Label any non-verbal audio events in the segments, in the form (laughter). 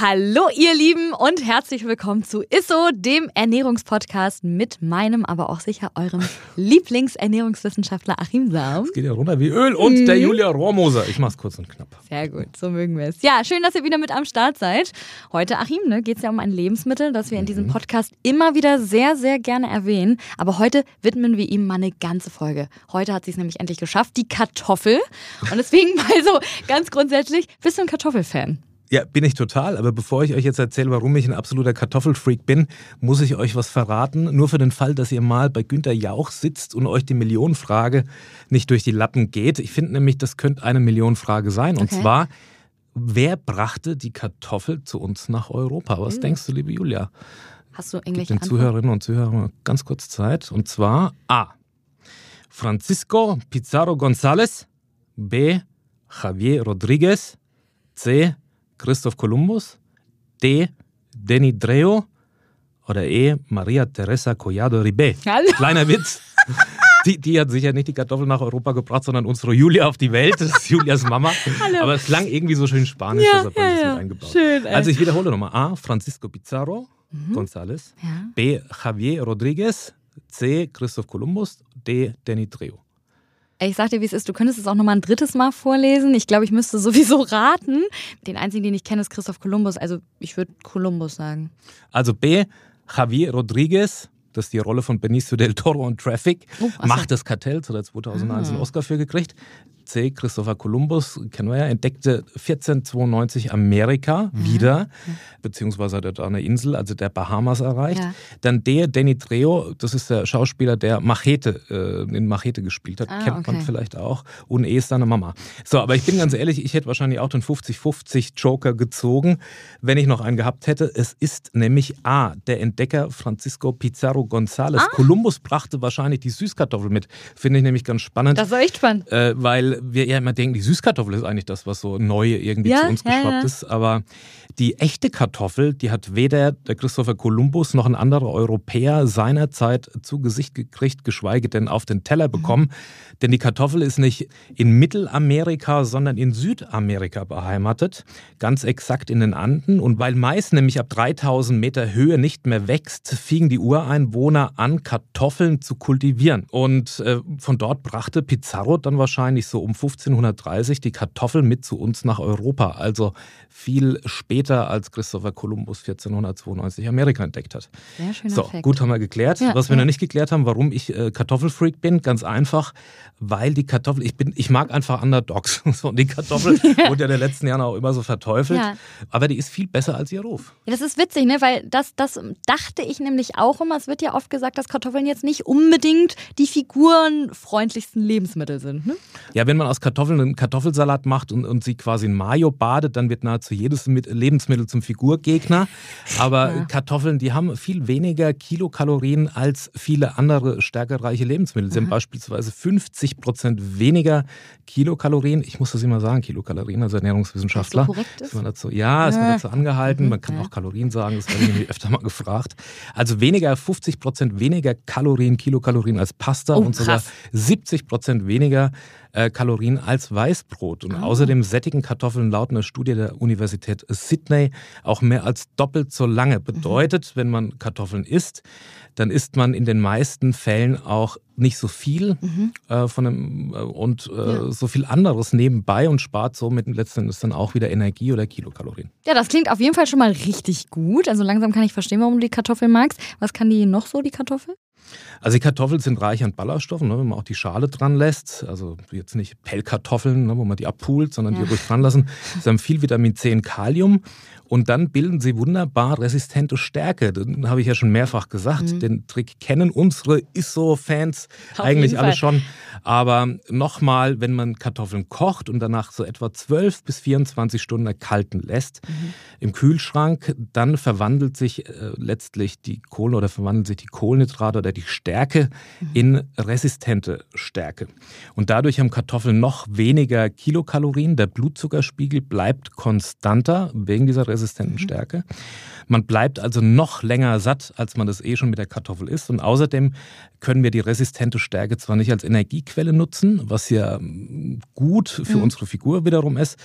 Hallo ihr Lieben und herzlich willkommen zu ISSO, dem Ernährungspodcast mit meinem, aber auch sicher eurem (laughs) Lieblingsernährungswissenschaftler Achim Saum. Es geht ja runter wie Öl und mhm. der Julia Rohrmoser. Ich mach's kurz und knapp. Sehr gut, so mögen wir es. Ja, schön, dass ihr wieder mit am Start seid. Heute, Achim, ne, geht es ja um ein Lebensmittel, das wir in diesem mhm. Podcast immer wieder sehr, sehr gerne erwähnen. Aber heute widmen wir ihm mal eine ganze Folge. Heute hat sie es nämlich endlich geschafft, die Kartoffel. Und deswegen (laughs) mal so ganz grundsätzlich, bist du ein Kartoffelfan? Ja, bin ich total. Aber bevor ich euch jetzt erzähle, warum ich ein absoluter Kartoffelfreak bin, muss ich euch was verraten. Nur für den Fall, dass ihr mal bei Günter Jauch sitzt und euch die Millionenfrage nicht durch die Lappen geht. Ich finde nämlich, das könnte eine Millionenfrage sein. Und okay. zwar, wer brachte die Kartoffel zu uns nach Europa? Was mhm. denkst du, liebe Julia? Hast du irgendwelche Den Zuhörerinnen und Zuhörern ganz kurz Zeit. Und zwar A. Francisco Pizarro González. B. Javier Rodríguez. C. Christoph Kolumbus, D. Denny Dreo oder E. Maria Teresa Collado Ribé. Hallo. Kleiner Witz. Die, die, hat sicher nicht die Kartoffel nach Europa gebracht, sondern unsere Julia auf die Welt. Das ist Julias Mama. Hallo. Aber es klang irgendwie so schön spanisch, ja, deshalb habe ich ja, mit eingebaut. Schön, also ich wiederhole nochmal. A. Francisco Pizarro mhm. González. Ja. B. Javier Rodríguez. C. Christoph Kolumbus. D. Denny Dreo. Ich sag dir, wie es ist, du könntest es auch nochmal ein drittes Mal vorlesen. Ich glaube, ich müsste (laughs) sowieso raten. Den einzigen, den ich kenne, ist Christoph Kolumbus. Also ich würde Kolumbus sagen. Also B, Javier Rodriguez, das ist die Rolle von Benicio del Toro und Traffic, oh, Macht das Kartell, hat er 2001 ah. einen Oscar für gekriegt. C. Christopher Columbus, kennen wir ja, entdeckte 1492 Amerika mhm. wieder, beziehungsweise hat er da eine Insel, also der Bahamas erreicht. Ja. Dann der Danny Trejo, das ist der Schauspieler, der Machete, äh, in Machete gespielt hat, ah, kennt okay. man vielleicht auch. Und E ist seine Mama. So, aber ich bin ganz (laughs) ehrlich, ich hätte wahrscheinlich auch den 50-50 Joker gezogen, wenn ich noch einen gehabt hätte. Es ist nämlich A, der Entdecker Francisco Pizarro González. Ah. Kolumbus brachte wahrscheinlich die Süßkartoffel mit. Finde ich nämlich ganz spannend. Das war echt spannend. Äh, weil wir ja immer denken, die Süßkartoffel ist eigentlich das, was so neu irgendwie ja, zu uns ja, geschwappt ja. ist. Aber die echte Kartoffel, die hat weder der Christopher Columbus noch ein anderer Europäer seinerzeit zu Gesicht gekriegt, geschweige denn auf den Teller bekommen. Mhm. Denn die Kartoffel ist nicht in Mittelamerika, sondern in Südamerika beheimatet, ganz exakt in den Anden. Und weil Mais nämlich ab 3000 Meter Höhe nicht mehr wächst, fingen die Ureinwohner an, Kartoffeln zu kultivieren. Und äh, von dort brachte Pizarro dann wahrscheinlich so um 1530 die Kartoffel mit zu uns nach Europa. Also viel später als Christopher Columbus 1492 Amerika entdeckt hat. Sehr. So, Effekt. gut haben wir geklärt. Ja, Was wir ja. noch nicht geklärt haben, warum ich äh, Kartoffelfreak bin, ganz einfach, weil die Kartoffel, ich bin, ich mag einfach Underdogs. (laughs) und die Kartoffel (laughs) wurde ja in den letzten Jahren auch immer so verteufelt. Ja. Aber die ist viel besser als ihr Ruf. Ja, das ist witzig, ne? Weil das, das dachte ich nämlich auch immer. Es wird ja oft gesagt, dass Kartoffeln jetzt nicht unbedingt die figurenfreundlichsten Lebensmittel sind. Ne? Ja, wenn man aus Kartoffeln einen Kartoffelsalat macht und, und sie quasi in Mayo badet, dann wird nahezu jedes Lebensmittel zum Figurgegner. Aber ja. Kartoffeln, die haben viel weniger Kilokalorien als viele andere stärkereiche Lebensmittel. Sie Aha. haben beispielsweise 50 50 Prozent weniger Kilokalorien. Ich muss das immer sagen, Kilokalorien als Ernährungswissenschaftler. Ist, korrekt ist? ist man dazu, ja, ist man dazu angehalten. Man kann auch Kalorien sagen, das werde ich öfter mal gefragt. Also weniger, 50 Prozent weniger Kalorien, Kilokalorien als Pasta oh, und sogar 70 Prozent weniger äh, Kalorien als Weißbrot. Und oh. außerdem sättigen Kartoffeln laut einer Studie der Universität Sydney auch mehr als doppelt so lange. Bedeutet, mhm. wenn man Kartoffeln isst, dann isst man in den meisten Fällen auch nicht so viel mhm. äh, von dem, äh, und äh, ja. so viel anderes nebenbei und spart somit letztendlich dann auch wieder Energie oder Kilokalorien. Ja, das klingt auf jeden Fall schon mal richtig gut. Also langsam kann ich verstehen, warum du die Kartoffel magst. Was kann die noch so, die Kartoffel? Also die Kartoffeln sind reich an Ballaststoffen, ne, wenn man auch die Schale dran lässt. Also jetzt nicht Pellkartoffeln, ne, wo man die abpult, sondern ja. die ruhig dran lassen. (laughs) Sie haben viel Vitamin C und Kalium und dann bilden sie wunderbar resistente Stärke. Den habe ich ja schon mehrfach gesagt. Mhm. Den Trick kennen unsere ISO-Fans eigentlich alle schon. Aber nochmal, wenn man Kartoffeln kocht und danach so etwa 12 bis 24 Stunden erkalten lässt mhm. im Kühlschrank, dann verwandelt sich äh, letztlich die Kohle oder verwandelt sich die Kohlenhydrate oder oder die Stärke in resistente Stärke. Und dadurch haben Kartoffeln noch weniger Kilokalorien. Der Blutzuckerspiegel bleibt konstanter wegen dieser resistenten mhm. Stärke. Man bleibt also noch länger satt, als man das eh schon mit der Kartoffel ist. Und außerdem können wir die resistente Stärke zwar nicht als Energiequelle nutzen, was ja ähm, gut für mhm. unsere Figur wiederum ist,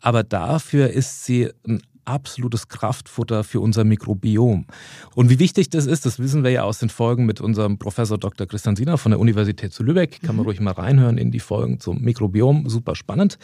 aber dafür ist sie ein absolutes Kraftfutter für unser Mikrobiom. Und wie wichtig das ist, das wissen wir ja aus den Folgen mit unserem Professor Dr. Christian Siener von der Universität zu Lübeck. Kann man mhm. ruhig mal reinhören in die Folgen zum Mikrobiom. Super spannend.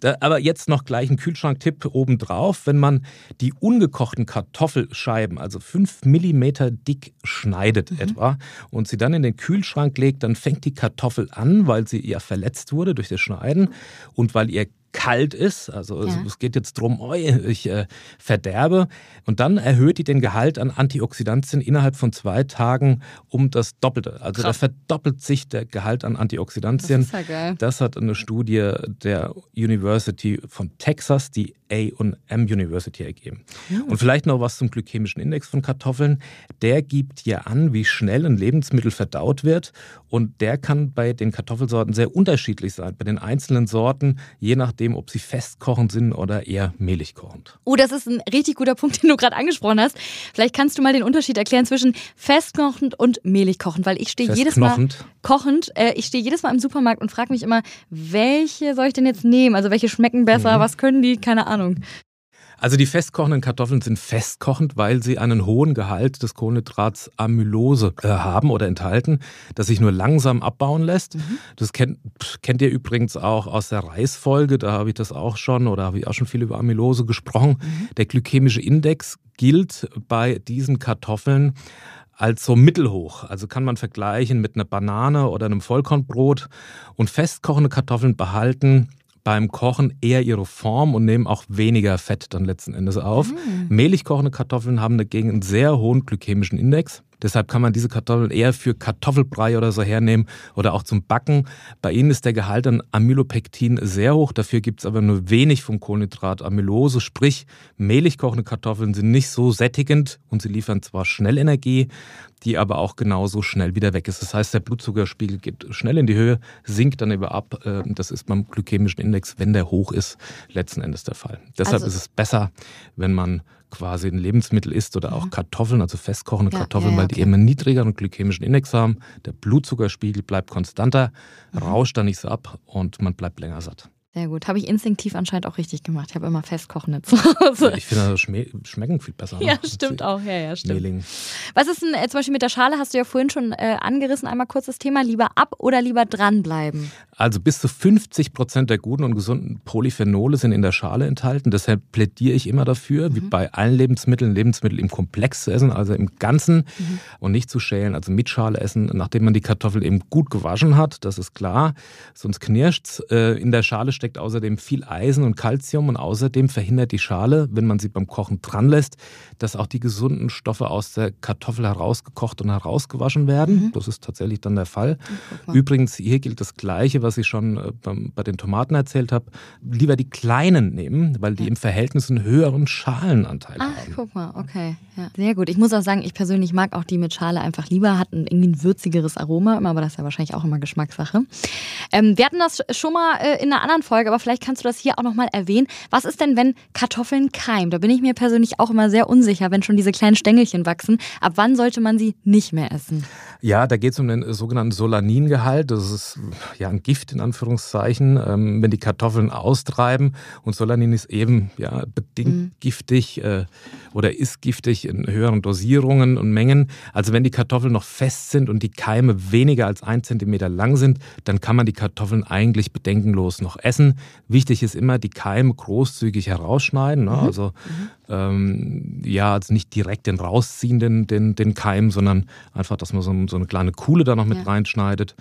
Da, aber jetzt noch gleich ein Kühlschranktipp obendrauf. Wenn man die ungekochten Kartoffelscheiben, also fünf Millimeter dick schneidet mhm. etwa, und sie dann in den Kühlschrank legt, dann fängt die Kartoffel an, weil sie ja verletzt wurde durch das Schneiden und weil ihr kalt ist, also ja. es geht jetzt darum, oh, ich äh, verderbe, und dann erhöht die den Gehalt an Antioxidantien innerhalb von zwei Tagen um das Doppelte. Also Krass. da verdoppelt sich der Gehalt an Antioxidantien. Das, ist ja geil. das hat eine Studie der University von Texas, die A&M University ergeben. Ja. Und vielleicht noch was zum glykämischen Index von Kartoffeln. Der gibt ja an, wie schnell ein Lebensmittel verdaut wird und der kann bei den Kartoffelsorten sehr unterschiedlich sein. Bei den einzelnen Sorten, je nachdem, ob sie festkochend sind oder eher mehlig kochend. Oh, das ist ein richtig guter Punkt, (laughs) den du gerade angesprochen hast. Vielleicht kannst du mal den Unterschied erklären zwischen festkochend und mehlig kochend, weil ich stehe jedes Mal kochend. Äh, ich stehe jedes Mal im Supermarkt und frage mich immer, welche soll ich denn jetzt nehmen? Also welche schmecken besser? Mhm. Was können die? Keine Ahnung. Also die festkochenden Kartoffeln sind festkochend, weil sie einen hohen Gehalt des Kohlenhydrats Amylose äh, haben oder enthalten, das sich nur langsam abbauen lässt. Mhm. Das kennt, kennt ihr übrigens auch aus der Reisfolge, da habe ich das auch schon oder habe ich auch schon viel über Amylose gesprochen. Mhm. Der glykämische Index gilt bei diesen Kartoffeln als so mittelhoch. Also kann man vergleichen mit einer Banane oder einem Vollkornbrot. Und festkochende Kartoffeln behalten beim Kochen eher ihre Form und nehmen auch weniger Fett dann letzten Endes auf. Mhm. Mehlig kochende Kartoffeln haben dagegen einen sehr hohen glykämischen Index. Deshalb kann man diese Kartoffeln eher für Kartoffelbrei oder so hernehmen oder auch zum Backen. Bei ihnen ist der Gehalt an Amylopektin sehr hoch. Dafür gibt es aber nur wenig vom Kohlenhydrat Amylose. Sprich, mehlig kochende Kartoffeln sind nicht so sättigend und sie liefern zwar schnell Energie, die aber auch genauso schnell wieder weg ist. Das heißt, der Blutzuckerspiegel geht schnell in die Höhe, sinkt dann über ab. Äh, das ist beim glykämischen Index, wenn der hoch ist, letzten Endes der Fall. Deshalb also, ist es besser, wenn man quasi ein Lebensmittel isst oder auch mhm. Kartoffeln, also festkochende ja, Kartoffeln, ja, weil die eben einen niedrigeren glykämischen Index haben. Der Blutzuckerspiegel bleibt konstanter, mhm. rauscht dann nicht so ab und man bleibt länger satt. Sehr gut. Habe ich instinktiv anscheinend auch richtig gemacht. Ich habe immer festkochende zu Hause. (laughs) Ich finde, das schmecken viel besser. Ne? Ja, stimmt auch. Ja, ja, stimmt. Mehling. Was ist denn äh, zum Beispiel mit der Schale? Hast du ja vorhin schon äh, angerissen. Einmal kurz das Thema. Lieber ab oder lieber dranbleiben? Also bis zu 50 Prozent der guten und gesunden Polyphenole sind in der Schale enthalten. Deshalb plädiere ich immer dafür, mhm. wie bei allen Lebensmitteln, Lebensmittel im Komplex zu essen, also im Ganzen mhm. und nicht zu schälen, also mit Schale essen, nachdem man die Kartoffel eben gut gewaschen hat. Das ist klar. Sonst knirscht es. Äh, in der Schale steckt außerdem viel Eisen und Kalzium und außerdem verhindert die Schale, wenn man sie beim Kochen dran lässt, dass auch die gesunden Stoffe aus der Kartoffel herausgekocht und herausgewaschen werden. Mhm. Das ist tatsächlich dann der Fall. Übrigens, hier gilt das Gleiche, was ich schon äh, bei den Tomaten erzählt habe. Lieber die kleinen nehmen, weil die im Verhältnis einen höheren Schalenanteil Ach, haben. Ach, guck mal, okay. Ja. Sehr gut. Ich muss auch sagen, ich persönlich mag auch die mit Schale einfach lieber, hat irgendwie ein würzigeres Aroma, aber das ist ja wahrscheinlich auch immer Geschmackssache. Ähm, wir hatten das schon mal äh, in einer anderen Folge, aber vielleicht kannst du das hier auch nochmal erwähnen. Was ist denn, wenn Kartoffeln keimen? Da bin ich mir persönlich auch immer sehr unsicher, wenn schon diese kleinen Stängelchen wachsen. Ab wann sollte man sie nicht mehr essen? Ja, da geht es um den sogenannten Solaningehalt. Das ist ja ein Gift in Anführungszeichen, ähm, wenn die Kartoffeln austreiben. Und Solanin ist eben ja bedingt mhm. giftig äh, oder ist giftig in höheren Dosierungen und Mengen. Also wenn die Kartoffeln noch fest sind und die Keime weniger als ein Zentimeter lang sind, dann kann man die Kartoffeln eigentlich bedenkenlos noch essen. Wichtig ist immer, die Keime großzügig herausschneiden. Ne? Mhm. Also mhm. Ähm, ja, also nicht direkt den rausziehen, den, den, den Keim, sondern einfach, dass man so, so eine kleine Kuhle da noch mit ja. reinschneidet.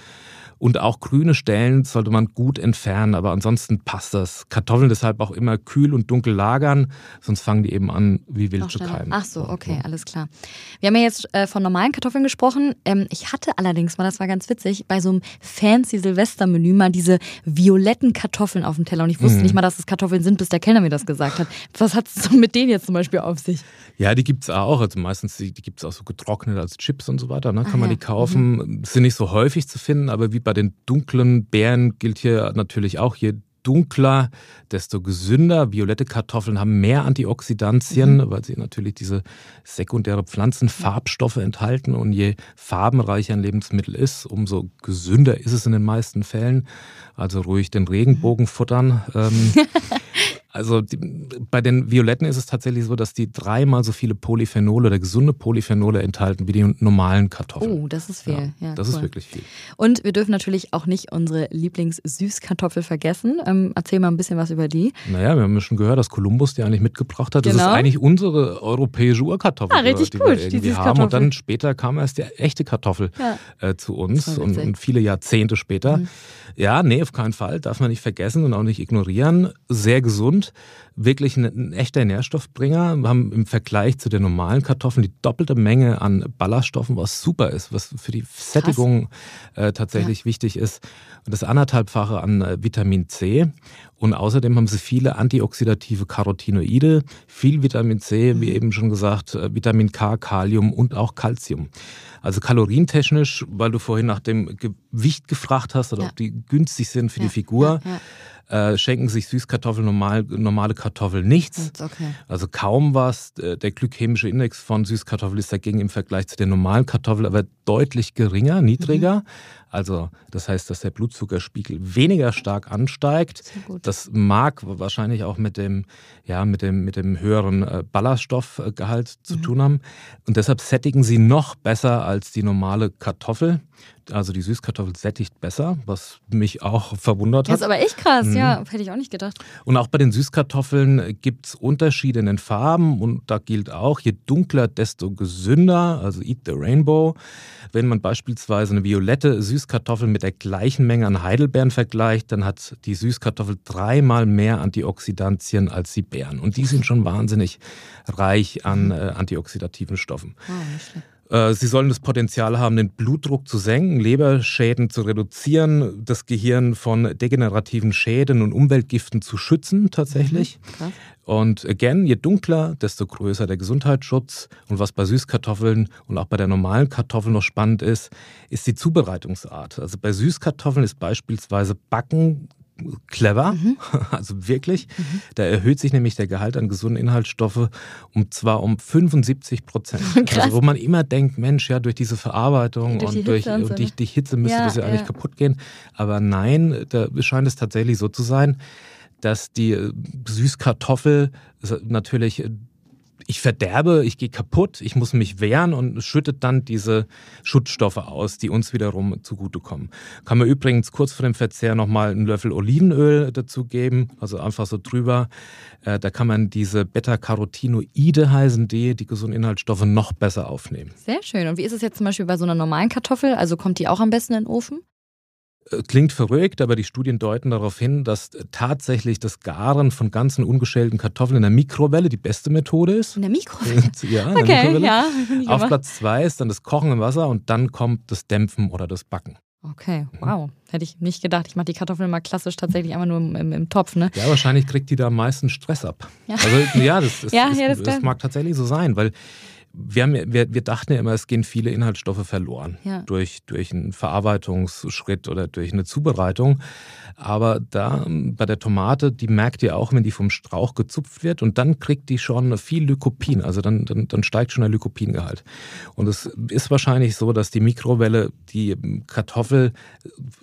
Und auch grüne Stellen sollte man gut entfernen, aber ansonsten passt das. Kartoffeln deshalb auch immer kühl und dunkel lagern, sonst fangen die eben an, wie wild zu keimen. Ach so, okay, alles klar. Wir haben ja jetzt äh, von normalen Kartoffeln gesprochen. Ähm, ich hatte allerdings mal, das war ganz witzig, bei so einem fancy Silvestermenü mal diese violetten Kartoffeln auf dem Teller. Und ich wusste mhm. nicht mal, dass es Kartoffeln sind, bis der Kellner mir das gesagt hat. Was hat es mit denen jetzt zum Beispiel auf sich? Ja, die gibt es auch. Also meistens, die, die gibt es auch so getrocknet als Chips und so weiter. Ne? Kann Ach, man ja. die kaufen, mhm. sind nicht so häufig zu finden, aber wie bei den dunklen Beeren gilt hier natürlich auch, je dunkler, desto gesünder. Violette Kartoffeln haben mehr Antioxidantien, mhm. weil sie natürlich diese sekundäre Pflanzenfarbstoffe enthalten. Und je farbenreicher ein Lebensmittel ist, umso gesünder ist es in den meisten Fällen. Also ruhig den Regenbogen futtern. Ähm, (laughs) Also die, bei den Violetten ist es tatsächlich so, dass die dreimal so viele Polyphenole oder gesunde Polyphenole enthalten wie die normalen Kartoffeln. Oh, das ist viel. Ja, ja das cool. ist wirklich viel. Und wir dürfen natürlich auch nicht unsere Lieblingssüßkartoffel vergessen. Ähm, erzähl mal ein bisschen was über die. Naja, wir haben ja schon gehört, dass Kolumbus die eigentlich mitgebracht hat. Das genau. ist eigentlich unsere europäische Urkartoffel, ah, richtig die gut, wir irgendwie haben. Und dann später kam erst die echte Kartoffel ja. äh, zu uns und, und, viele Jahrzehnte später. Mhm. Ja, nee, auf keinen Fall. Darf man nicht vergessen und auch nicht ignorieren. Sehr gesund wirklich ein, ein, echter Nährstoffbringer. Wir haben im Vergleich zu den normalen Kartoffeln die doppelte Menge an Ballaststoffen, was super ist, was für die Sättigung äh, tatsächlich ja. wichtig ist. Und das anderthalbfache an äh, Vitamin C. Und außerdem haben sie viele antioxidative Carotinoide, viel Vitamin C, wie mhm. eben schon gesagt, äh, Vitamin K, Kalium und auch Calcium. Also kalorientechnisch, weil du vorhin nach dem Gewicht gefragt hast oder ja. ob die günstig sind für ja, die Figur. Äh, schenken sich Süßkartoffeln, normal, normale Kartoffeln nichts. Okay. Also kaum was. Äh, der glykämische Index von Süßkartoffeln ist dagegen im Vergleich zu den normalen Kartoffeln aber deutlich geringer, niedriger. Mhm. Also das heißt, dass der Blutzuckerspiegel weniger stark ansteigt. Das mag wahrscheinlich auch mit dem, ja, mit dem, mit dem höheren äh, Ballaststoffgehalt zu mhm. tun haben. Und deshalb sättigen sie noch besser als die normale Kartoffel. Also die Süßkartoffel sättigt besser, was mich auch verwundert hat. Das ist aber echt krass, mhm. ja, hätte ich auch nicht gedacht. Und auch bei den Süßkartoffeln gibt es Unterschiede in den Farben und da gilt auch, je dunkler, desto gesünder, also Eat the Rainbow. Wenn man beispielsweise eine violette Süßkartoffel mit der gleichen Menge an Heidelbeeren vergleicht, dann hat die Süßkartoffel dreimal mehr Antioxidantien als die Beeren. Und die sind schon wahnsinnig reich an äh, antioxidativen Stoffen. Oh, sie sollen das Potenzial haben, den Blutdruck zu senken, Leberschäden zu reduzieren, das Gehirn von degenerativen Schäden und Umweltgiften zu schützen tatsächlich. Mhm, und again, je dunkler, desto größer der Gesundheitsschutz. Und was bei Süßkartoffeln und auch bei der normalen Kartoffel noch spannend ist, ist die Zubereitungsart. Also bei Süßkartoffeln ist beispielsweise Backen clever, mhm. (laughs) also wirklich. Mhm. Da erhöht sich nämlich der Gehalt an gesunden Inhaltsstoffe um zwar um 75 Prozent. (laughs) Also wo man immer denkt, Mensch, ja, durch diese Verarbeitung durch und, durch, und, so, die, die, Hitze müsste ja, das ja, ja eigentlich kaputt gehen. Aber nein, da scheint es tatsächlich so zu sein, dass die Süßkartoffel natürlich ich verderbe, ich gehe kaputt, ich muss mich wehren und schüttet dann diese Schutzstoffe aus, die uns wiederum zugutekommen. Kann man übrigens kurz vor dem Verzehr nochmal einen Löffel Olivenöl dazugeben, also einfach so drüber. Äh, da kann man diese Beta-Carotinoide heißen die, die gesunden Inhaltsstoffe noch besser aufnehmen. Sehr schön. Und wie ist es jetzt zum Beispiel bei so einer normalen Kartoffel? Also kommt die auch am besten in den Ofen? Äh, klingt verrückt, aber die Studien deuten darauf hin, dass tatsächlich das Garen von ganzen ungeschälten Kartoffeln in der Mikrowelle die beste Methode ist. In der Mikrowelle? (laughs) ja, in okay, der Mikrowelle. Ja, Auf Platz zwei ist dann das Kochen im Wasser und dann kommt das Dämpfen oder das Backen. Okay, wow. Hätte ich nicht gedacht. Ich mache die Kartoffeln mal klassisch tatsächlich einfach nur im, im, im, Topf, ne? Ja, wahrscheinlich kriegt die da am meisten Stress ab. Ja, also, ja, das, (laughs) ist, ja, ja, das, das mag tatsächlich so sein, weil wir, haben, wir, wir dachten ja immer, es gehen viele Inhaltsstoffe verloren ja. durch, durch einen Verarbeitungsschritt oder durch eine Zubereitung. Aber da bei der Tomate, die merkt ihr auch, wenn die vom Strauch gezupft wird und dann kriegt die schon viel Lycopin, also dann, dann, dann steigt schon der Lycopingehalt. Und es ist wahrscheinlich so, dass die Mikrowelle die Kartoffel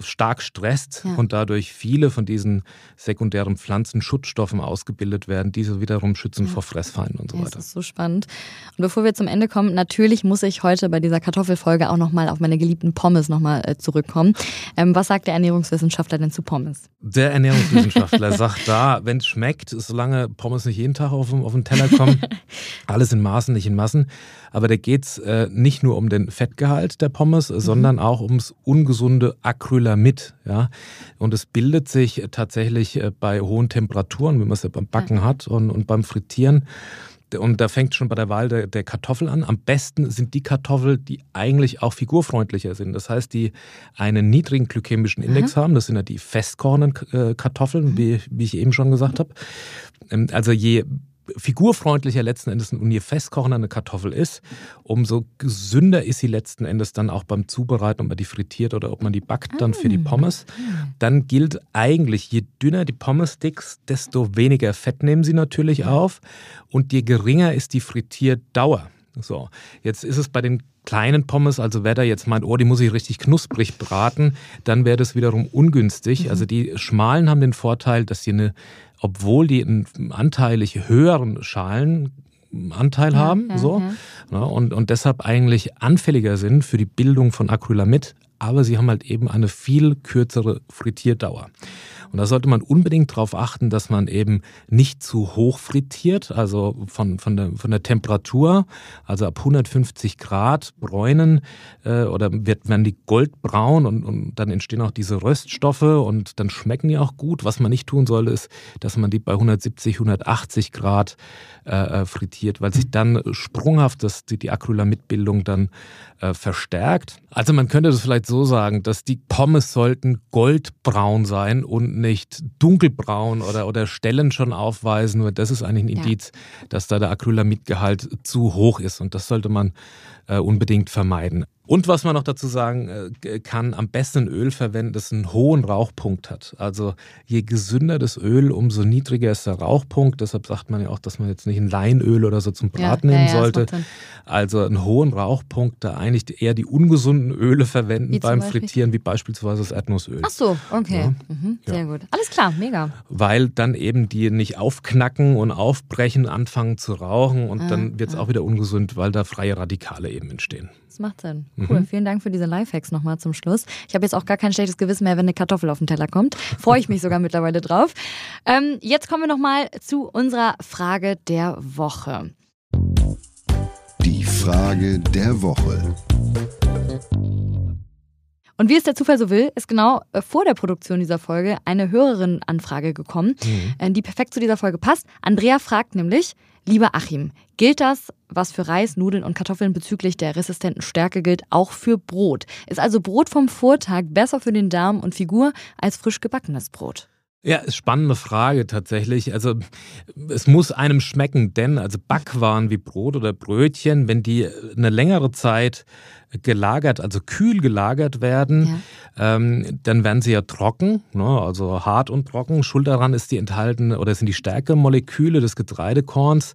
stark stresst ja. und dadurch viele von diesen sekundären Pflanzenschutzstoffen ausgebildet werden, diese wiederum schützen ja. vor Fressfeinden und so weiter. Das ist so spannend. Und bevor wir zum Ende kommen, natürlich muss ich heute bei dieser Kartoffelfolge auch nochmal auf meine geliebten Pommes nochmal äh, zurückkommen. Ähm, was sagt der Ernährungswissenschaftler denn zu Pommes? Der Ernährungswissenschaftler (laughs) sagt da, wenn es schmeckt, solange Pommes nicht jeden Tag auf, auf den Teller kommen, (laughs) alles in Maßen, nicht in Massen. Aber da geht es äh, nicht nur um den Fettgehalt der Pommes, mhm. sondern auch ums ungesunde Acrylamid. Ja? Und es bildet sich tatsächlich äh, bei hohen Temperaturen, wie man es ja beim Backen ja. hat und, und beim Frittieren. Und da fängt schon bei der Wahl der, der, Kartoffel an. Am besten sind die Kartoffeln, die eigentlich auch figurfreundlicher sind. Das heißt, die einen niedrigen glykämischen Index mhm. haben. Das sind ja die festkochenden äh, Kartoffeln, mhm. wie, wie ich eben schon gesagt habe. Ähm, also je figurfreundlicher letzten Endes und je festkochender eine Kartoffel ist, umso gesünder ist sie letzten Endes dann auch beim Zubereiten, ob man die frittiert oder ob man die backt dann für die ah. Pommes. Dann gilt eigentlich, je dünner die Pommes-Sticks, desto weniger Fett nehmen sie natürlich auf und je geringer ist die Frittierdauer. So, jetzt ist es bei den kleinen Pommes, also wer da jetzt meint, oh, die muss ich richtig knusprig braten, dann wäre das wiederum ungünstig. Mhm. Also die schmalen haben den Vorteil, dass sie eine obwohl die einen anteilig höheren Schalenanteil ja, haben, ja, so, ja. und, und deshalb eigentlich anfälliger sind für die Bildung von Acrylamid, aber sie haben halt eben eine viel kürzere Frittierdauer. Und da sollte man unbedingt darauf achten, dass man eben nicht zu hoch frittiert, also von, von, der, von der Temperatur, also ab 150 Grad bräunen äh, oder wird, werden die goldbraun und, und dann entstehen auch diese Röststoffe und dann schmecken die auch gut. Was man nicht tun soll, ist, dass man die bei 170, 180 Grad äh, äh, frittiert, weil sich dann sprunghaft das, die, die Acrylamidbildung dann äh, verstärkt. Also man könnte das vielleicht so sagen, dass die Pommes sollten goldbraun sein und nicht dunkelbraun oder, oder Stellen schon aufweisen. Nur das ist eigentlich ein Indiz, ja. dass da der Acrylamidgehalt zu hoch ist und das sollte man äh, unbedingt vermeiden. Und was man noch dazu sagen äh, kann, am besten Öl verwenden, das einen hohen Rauchpunkt hat. Also je gesünder das Öl, umso niedriger ist der Rauchpunkt. Deshalb sagt man ja auch, dass man jetzt nicht ein Leinöl oder so zum Braten ja, nehmen ja, sollte. Also einen hohen Rauchpunkt, da eigentlich eher die ungesunden Öle verwenden wie beim Frittieren, wie beispielsweise das Erdnussöl. Ach so, okay. Mhm, sehr gut. Alles klar, mega. Weil dann eben die nicht aufknacken und aufbrechen, anfangen zu rauchen und ah, dann wird es ah. auch wieder ungesund, weil da freie Radikale eben entstehen. Das macht Sinn. Cool. Mhm. Vielen Dank für diese Lifehacks nochmal zum Schluss. Ich habe jetzt auch gar kein schlechtes Gewissen mehr, wenn eine Kartoffel auf den Teller kommt. Freue ich mich sogar mittlerweile drauf. Ähm, jetzt kommen wir nochmal zu unserer Frage der Woche. Die Frage der Woche. Und wie es der Zufall so will, ist genau äh, vor der Produktion dieser Folge eine Hörerin-Anfrage gekommen, mhm. Äh, die perfekt zu dieser Folge passt. Andrea fragt nämlich, lieber Achim, gilt das was für Reis, Nudeln und Kartoffeln bezüglich der resistenten Stärke gilt, auch für Brot. Ist also Brot vom Vortag besser für den Darm und Figur als frisch gebackenes Brot? Ja, ist spannende Frage tatsächlich. Also es muss einem schmecken, denn also Backwaren wie Brot oder Brötchen, wenn die eine längere Zeit gelagert, also kühl gelagert werden, ja. ähm, dann werden sie ja trocken, ne, also hart und trocken. Schuld daran ist die enthaltene oder sind die Stärkemoleküle des Getreidekorns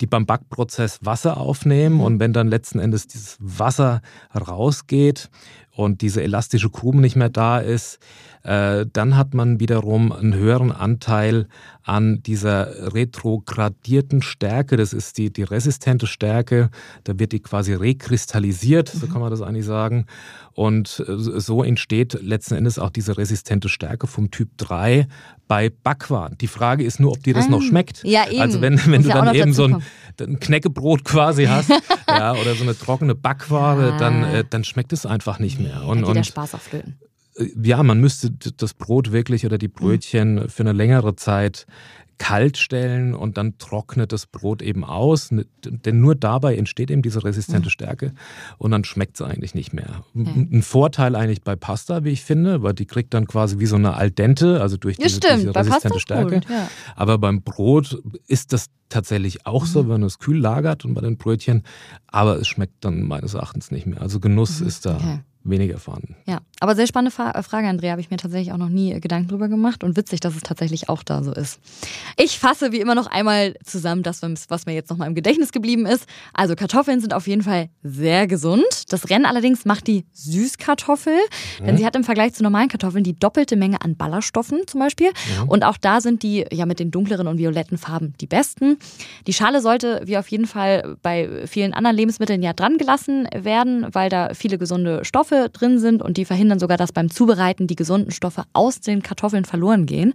die beim Backprozess Wasser aufnehmen. Mhm. Und wenn dann letzten Endes dieses Wasser rausgeht und diese elastische Krume nicht mehr da ist, äh, dann hat man wiederum einen höheren Anteil an dieser retrogradierten Stärke. Das ist die, die resistente Stärke. Da wird die quasi rekristallisiert, so kann man das eigentlich sagen. Und äh, so entsteht letzten Endes auch diese resistente Stärke vom Typ 3 bei Backwaren. Die Frage ist nur, ob dir das ah, noch schmeckt. Ja, eben. Also wenn, wenn du ja dann eben so ein, ein, Knäckebrot quasi (laughs) hast ja, oder so eine trockene Backware, ja. dann, äh, dann schmeckt es einfach nicht mehr. Und, ja, und der Spaß auf Flöten äh, ja, man müsste das Brot wirklich oder die Brötchen für eine längere Zeit kalt stellen und dann trocknet das Brot eben aus. Denn nur dabei entsteht eben diese resistente Stärke und dann schmeckt es eigentlich nicht mehr. Ein Vorteil eigentlich bei Pasta, wie ich finde, weil die kriegt dann quasi wie so eine Al dente, also durch diese, ja, diese resistente Stärke. Gut, ja. Aber beim Brot ist das tatsächlich auch mhm. so, wenn man es kühl lagert und bei den Brötchen, aber es schmeckt dann meines Erachtens nicht mehr. Also Genuss mhm. ist da. Okay weniger vorhanden. Ja, aber sehr spannende Fra Frage, Andrea, habe ich mir tatsächlich auch noch nie Gedanken drüber gemacht und witzig, dass es tatsächlich auch da so ist. Ich fasse wie immer noch einmal zusammen das, was mir jetzt noch mal im Gedächtnis geblieben ist. Also Kartoffeln sind auf jeden Fall sehr gesund. Das Rennen allerdings macht die Süßkartoffel, mhm. denn sie hat im Vergleich zu normalen Kartoffeln die doppelte Menge an Ballaststoffen zum Beispiel. Mhm. Und auch da sind die ja mit den dunkleren und violetten Farben die besten. Die Schale sollte wie auf jeden Fall bei vielen anderen Lebensmitteln ja dran gelassen werden, weil da viele gesunde Stoffe Stoffe drin sind und die verhindern sogar, dass beim Zubereiten die gesunden Stoffe aus den Kartoffeln verloren gehen.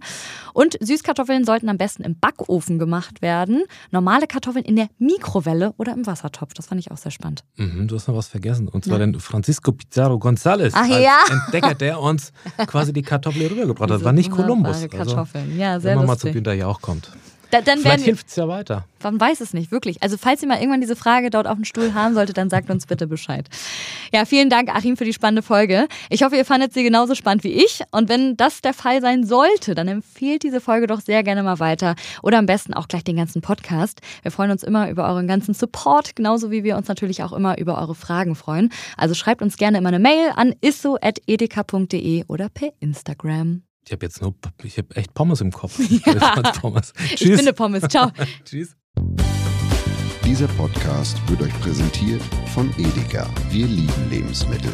Und Süßkartoffeln sollten am besten im Backofen gemacht werden. Normale Kartoffeln in der Mikrowelle oder im Wassertopf. Das fand ich auch sehr spannend. Mhm, du hast noch was vergessen. Und zwar ja. den Francisco Pizarro González Ach, ja. Entdecker, der uns quasi die Kartoffel hier rübergebracht hat. War nicht Kolumbus. Also, Kartoffeln. Ja, sehr wenn man lustig. mal zu Günter Jauch kommt. Da, dann Vielleicht hilft es ja weiter. Man weiß es nicht, wirklich. Also falls ihr mal irgendwann diese Frage dort auf dem Stuhl haben solltet, dann sagt uns bitte Bescheid. Ja, vielen Dank, Achim, für die spannende Folge. Ich hoffe, ihr fandet sie genauso spannend wie ich. Und wenn das der Fall sein sollte, dann empfehlt diese Folge doch sehr gerne mal weiter. Oder am besten auch gleich den ganzen Podcast. Wir freuen uns immer über euren ganzen Support, genauso wie wir uns natürlich auch immer über eure Fragen freuen. Also schreibt uns gerne immer eine Mail an isso.edeka.de oder per Instagram. Ich habe jetzt nur, ich habe echt Pommes im Kopf. (laughs) Ja. Pommes. Tschüss. Ich finde Pommes. Ciao. (laughs) Tschüss. Dieser Podcast wird euch präsentiert von Edeka. Wir lieben Lebensmittel.